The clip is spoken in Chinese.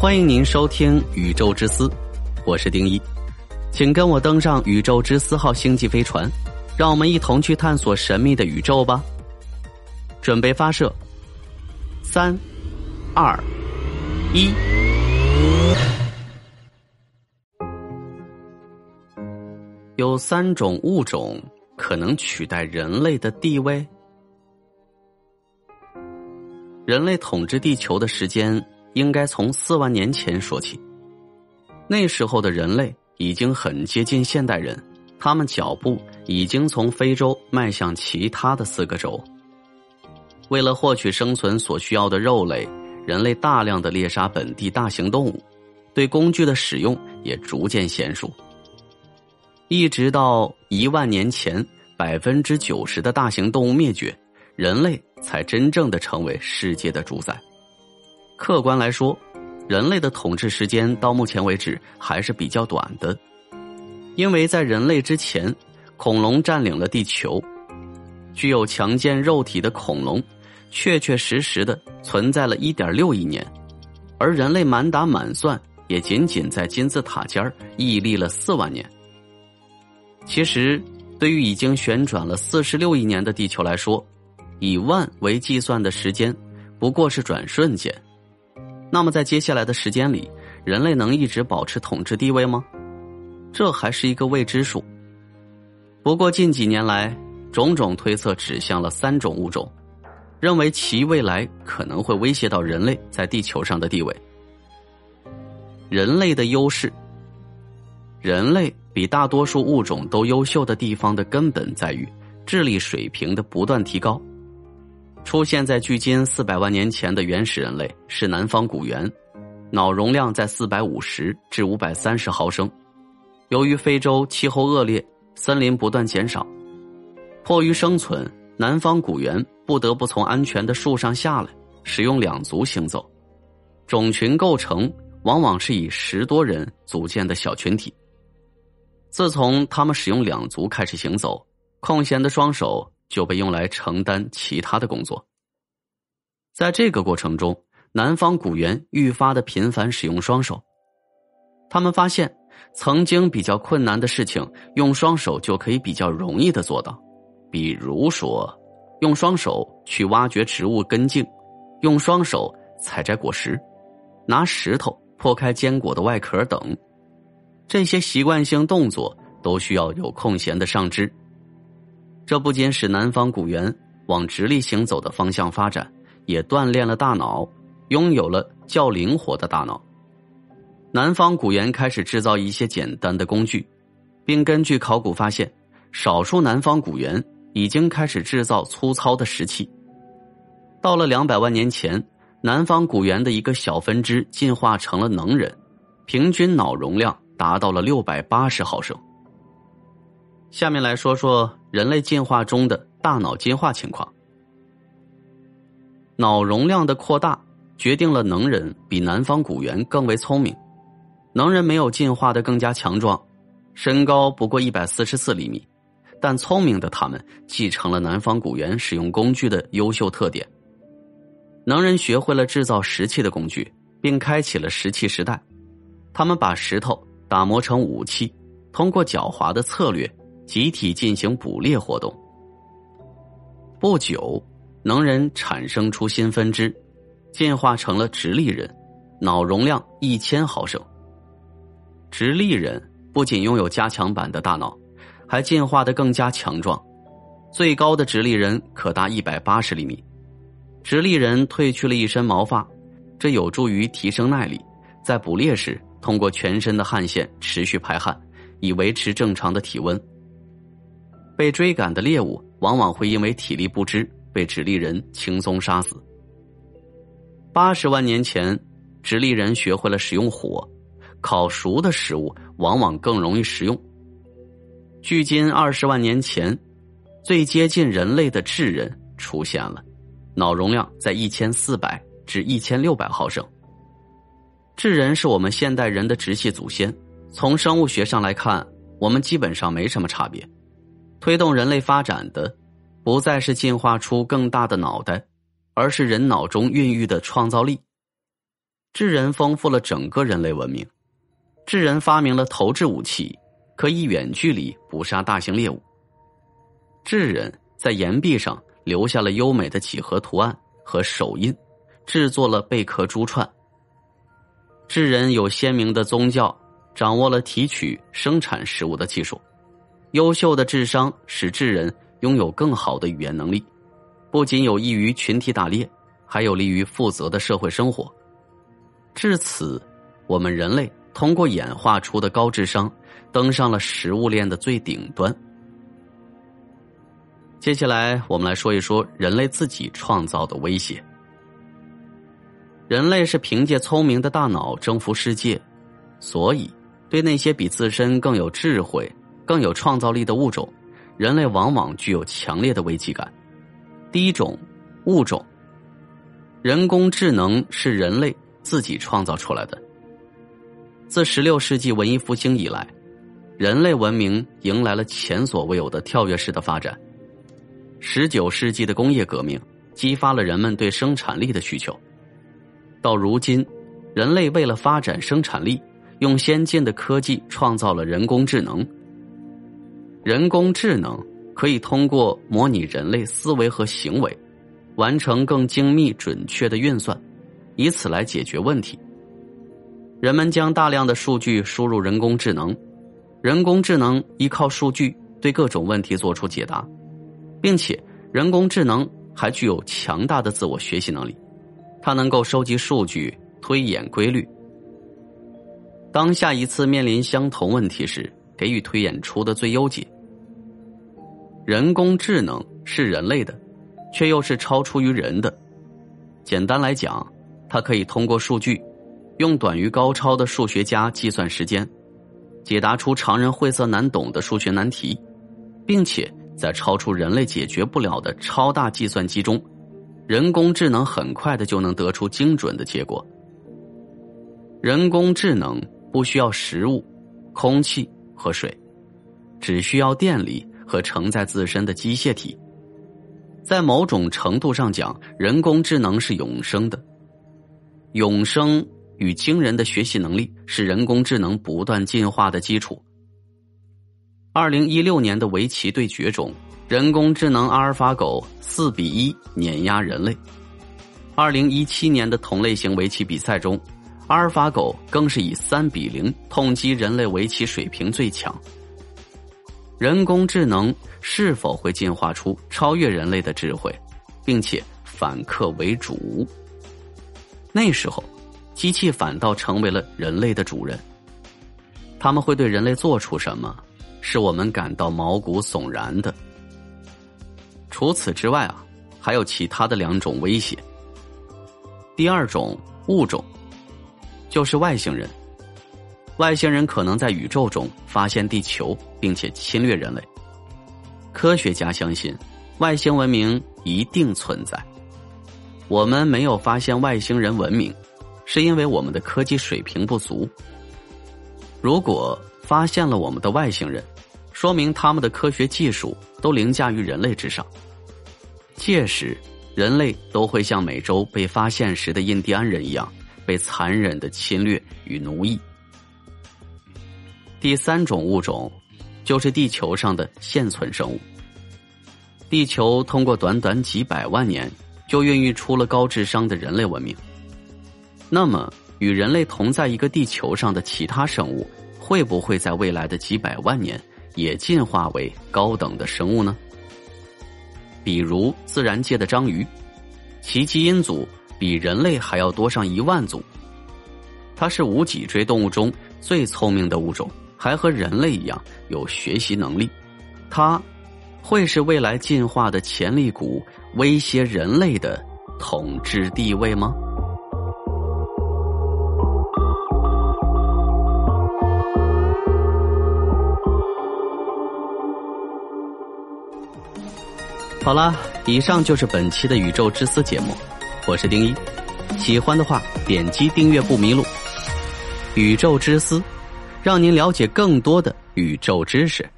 欢迎您收听《宇宙之思》，我是丁一，请跟我登上宇宙之思号星际飞船，让我们一同去探索神秘的宇宙吧。准备发射，三、二、一。有三种物种可能取代人类的地位。人类统治地球的时间应该从四万年前说起。那时候的人类已经很接近现代人，他们脚步已经从非洲迈向其他的四个洲。为了获取生存所需要的肉类，人类大量的猎杀本地大型动物，对工具的使用也逐渐娴熟。一直到一万年前，百分之九十的大型动物灭绝，人类才真正的成为世界的主宰。客观来说，人类的统治时间到目前为止还是比较短的，因为在人类之前，恐龙占领了地球，具有强健肉体的恐龙，确确实实的存在了一点六亿年，而人类满打满算也仅仅在金字塔尖儿屹立了四万年。其实，对于已经旋转了四十六亿年的地球来说，以万为计算的时间不过是转瞬间。那么，在接下来的时间里，人类能一直保持统治地位吗？这还是一个未知数。不过，近几年来，种种推测指向了三种物种，认为其未来可能会威胁到人类在地球上的地位。人类的优势，人类。比大多数物种都优秀的地方的根本在于智力水平的不断提高。出现在距今四百万年前的原始人类是南方古猿，脑容量在四百五十至五百三十毫升。由于非洲气候恶劣，森林不断减少，迫于生存，南方古猿不得不从安全的树上下来，使用两足行走。种群构成往往是以十多人组建的小群体。自从他们使用两足开始行走，空闲的双手就被用来承担其他的工作。在这个过程中，南方古猿愈发的频繁使用双手。他们发现，曾经比较困难的事情，用双手就可以比较容易的做到。比如说，用双手去挖掘植物根茎，用双手采摘果实，拿石头破开坚果的外壳等。这些习惯性动作都需要有空闲的上肢，这不仅使南方古猿往直立行走的方向发展，也锻炼了大脑，拥有了较灵活的大脑。南方古猿开始制造一些简单的工具，并根据考古发现，少数南方古猿已经开始制造粗糙的石器。到了两百万年前，南方古猿的一个小分支进化成了能人，平均脑容量。达到了六百八十毫升。下面来说说人类进化中的大脑进化情况。脑容量的扩大决定了能人比南方古猿更为聪明。能人没有进化的更加强壮，身高不过一百四十四厘米，但聪明的他们继承了南方古猿使用工具的优秀特点。能人学会了制造石器的工具，并开启了石器时代。他们把石头。打磨成武器，通过狡猾的策略，集体进行捕猎活动。不久，能人产生出新分支，进化成了直立人，脑容量一千毫升。直立人不仅拥有加强版的大脑，还进化的更加强壮，最高的直立人可达一百八十厘米。直立人褪去了一身毛发，这有助于提升耐力，在捕猎时。通过全身的汗腺持续排汗，以维持正常的体温。被追赶的猎物往往会因为体力不支被直立人轻松杀死。八十万年前，直立人学会了使用火，烤熟的食物往往更容易食用。距今二十万年前，最接近人类的智人出现了，脑容量在一千四百至一千六百毫升。智人是我们现代人的直系祖先，从生物学上来看，我们基本上没什么差别。推动人类发展的，不再是进化出更大的脑袋，而是人脑中孕育的创造力。智人丰富了整个人类文明。智人发明了投掷武器，可以远距离捕杀大型猎物。智人在岩壁上留下了优美的几何图案和手印，制作了贝壳珠串。智人有鲜明的宗教，掌握了提取、生产食物的技术。优秀的智商使智人拥有更好的语言能力，不仅有益于群体打猎，还有利于负责的社会生活。至此，我们人类通过演化出的高智商，登上了食物链的最顶端。接下来，我们来说一说人类自己创造的威胁。人类是凭借聪明的大脑征服世界，所以对那些比自身更有智慧、更有创造力的物种，人类往往具有强烈的危机感。第一种物种，人工智能是人类自己创造出来的。自十六世纪文艺复兴以来，人类文明迎来了前所未有的跳跃式的发展。十九世纪的工业革命激发了人们对生产力的需求。到如今，人类为了发展生产力，用先进的科技创造了人工智能。人工智能可以通过模拟人类思维和行为，完成更精密准确的运算，以此来解决问题。人们将大量的数据输入人工智能，人工智能依靠数据对各种问题做出解答，并且人工智能还具有强大的自我学习能力。它能够收集数据，推演规律。当下一次面临相同问题时，给予推演出的最优解。人工智能是人类的，却又是超出于人的。简单来讲，它可以通过数据，用短于高超的数学家计算时间，解答出常人晦涩难懂的数学难题，并且在超出人类解决不了的超大计算机中。人工智能很快的就能得出精准的结果。人工智能不需要食物、空气和水，只需要电力和承载自身的机械体。在某种程度上讲，人工智能是永生的。永生与惊人的学习能力是人工智能不断进化的基础。二零一六年的围棋对决中。人工智能阿尔法狗四比一碾压人类。二零一七年的同类型围棋比赛中，阿尔法狗更是以三比零痛击人类围棋水平最强。人工智能是否会进化出超越人类的智慧，并且反客为主？那时候，机器反倒成为了人类的主人。他们会对人类做出什么，是我们感到毛骨悚然的？除此之外啊，还有其他的两种威胁。第二种物种，就是外星人。外星人可能在宇宙中发现地球，并且侵略人类。科学家相信，外星文明一定存在。我们没有发现外星人文明，是因为我们的科技水平不足。如果发现了我们的外星人，说明他们的科学技术都凌驾于人类之上。届时，人类都会像美洲被发现时的印第安人一样，被残忍的侵略与奴役。第三种物种，就是地球上的现存生物。地球通过短短几百万年，就孕育出了高智商的人类文明。那么，与人类同在一个地球上的其他生物，会不会在未来的几百万年也进化为高等的生物呢？比如自然界的章鱼，其基因组比人类还要多上一万组。它是无脊椎动物中最聪明的物种，还和人类一样有学习能力。它会是未来进化的潜力股，威胁人类的统治地位吗？好了，以上就是本期的宇宙之思节目，我是丁一，喜欢的话点击订阅不迷路。宇宙之思，让您了解更多的宇宙知识。